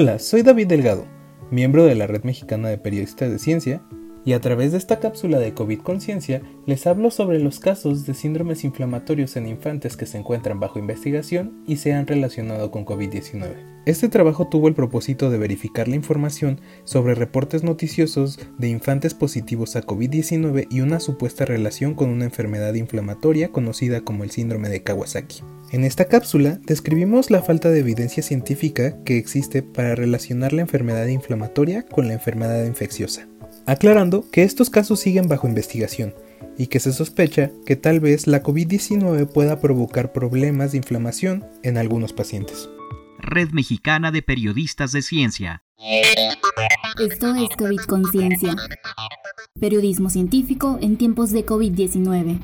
Hola, soy David Delgado, miembro de la Red Mexicana de Periodistas de Ciencia, y a través de esta cápsula de COVID Conciencia les hablo sobre los casos de síndromes inflamatorios en infantes que se encuentran bajo investigación y se han relacionado con COVID-19. Este trabajo tuvo el propósito de verificar la información sobre reportes noticiosos de infantes positivos a COVID-19 y una supuesta relación con una enfermedad inflamatoria conocida como el síndrome de Kawasaki. En esta cápsula describimos la falta de evidencia científica que existe para relacionar la enfermedad inflamatoria con la enfermedad infecciosa aclarando que estos casos siguen bajo investigación y que se sospecha que tal vez la COVID-19 pueda provocar problemas de inflamación en algunos pacientes. Red Mexicana de Periodistas de Ciencia. Esto es COVID Conciencia. Periodismo científico en tiempos de COVID-19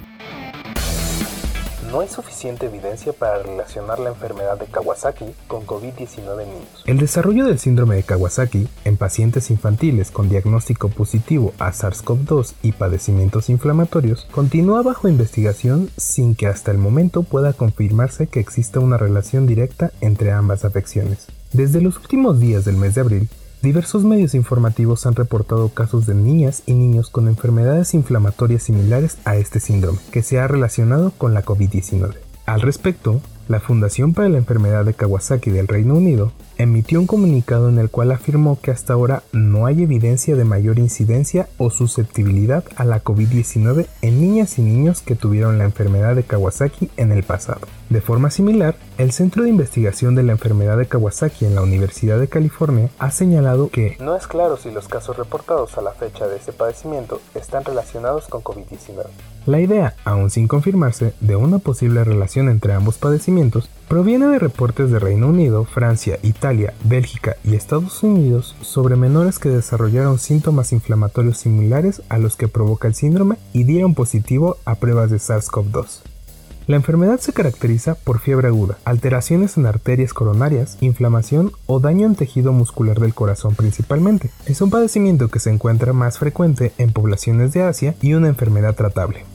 no hay suficiente evidencia para relacionar la enfermedad de Kawasaki con COVID-19 en niños. El desarrollo del síndrome de Kawasaki en pacientes infantiles con diagnóstico positivo a SARS-CoV-2 y padecimientos inflamatorios continúa bajo investigación sin que hasta el momento pueda confirmarse que exista una relación directa entre ambas afecciones. Desde los últimos días del mes de abril, Diversos medios informativos han reportado casos de niñas y niños con enfermedades inflamatorias similares a este síndrome, que se ha relacionado con la COVID-19. Al respecto, la Fundación para la Enfermedad de Kawasaki del Reino Unido emitió un comunicado en el cual afirmó que hasta ahora no hay evidencia de mayor incidencia o susceptibilidad a la COVID-19 en niñas y niños que tuvieron la enfermedad de Kawasaki en el pasado. De forma similar, el Centro de Investigación de la Enfermedad de Kawasaki en la Universidad de California ha señalado que no es claro si los casos reportados a la fecha de ese padecimiento están relacionados con COVID-19. La idea, aún sin confirmarse, de una posible relación entre ambos padecimientos proviene de reportes de Reino Unido, Francia, Italia, Bélgica y Estados Unidos sobre menores que desarrollaron síntomas inflamatorios similares a los que provoca el síndrome y dieron positivo a pruebas de SARS-CoV-2. La enfermedad se caracteriza por fiebre aguda, alteraciones en arterias coronarias, inflamación o daño en tejido muscular del corazón principalmente. Es un padecimiento que se encuentra más frecuente en poblaciones de Asia y una enfermedad tratable.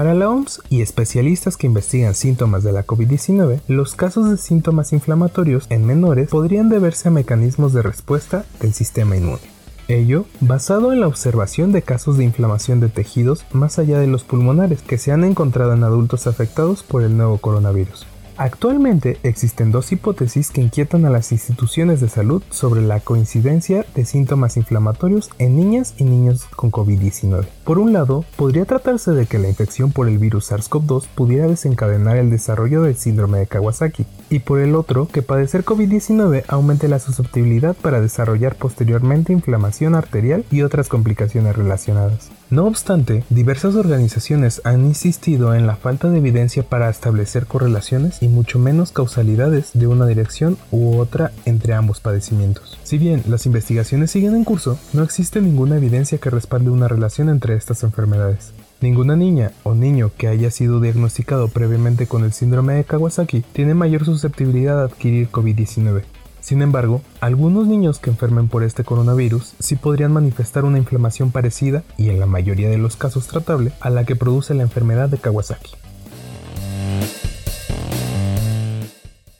Para la OMS y especialistas que investigan síntomas de la COVID-19, los casos de síntomas inflamatorios en menores podrían deberse a mecanismos de respuesta del sistema inmune. Ello basado en la observación de casos de inflamación de tejidos más allá de los pulmonares que se han encontrado en adultos afectados por el nuevo coronavirus. Actualmente existen dos hipótesis que inquietan a las instituciones de salud sobre la coincidencia de síntomas inflamatorios en niñas y niños con COVID-19. Por un lado, podría tratarse de que la infección por el virus SARS-CoV-2 pudiera desencadenar el desarrollo del síndrome de Kawasaki, y por el otro, que padecer COVID-19 aumente la susceptibilidad para desarrollar posteriormente inflamación arterial y otras complicaciones relacionadas. No obstante, diversas organizaciones han insistido en la falta de evidencia para establecer correlaciones y mucho menos causalidades de una dirección u otra entre ambos padecimientos. Si bien las investigaciones siguen en curso, no existe ninguna evidencia que respalde una relación entre estas enfermedades. Ninguna niña o niño que haya sido diagnosticado previamente con el síndrome de Kawasaki tiene mayor susceptibilidad a adquirir COVID-19. Sin embargo, algunos niños que enfermen por este coronavirus sí podrían manifestar una inflamación parecida y en la mayoría de los casos tratable a la que produce la enfermedad de Kawasaki.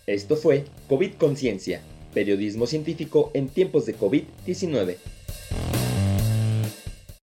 Esto fue COVID Conciencia, periodismo científico en tiempos de COVID-19.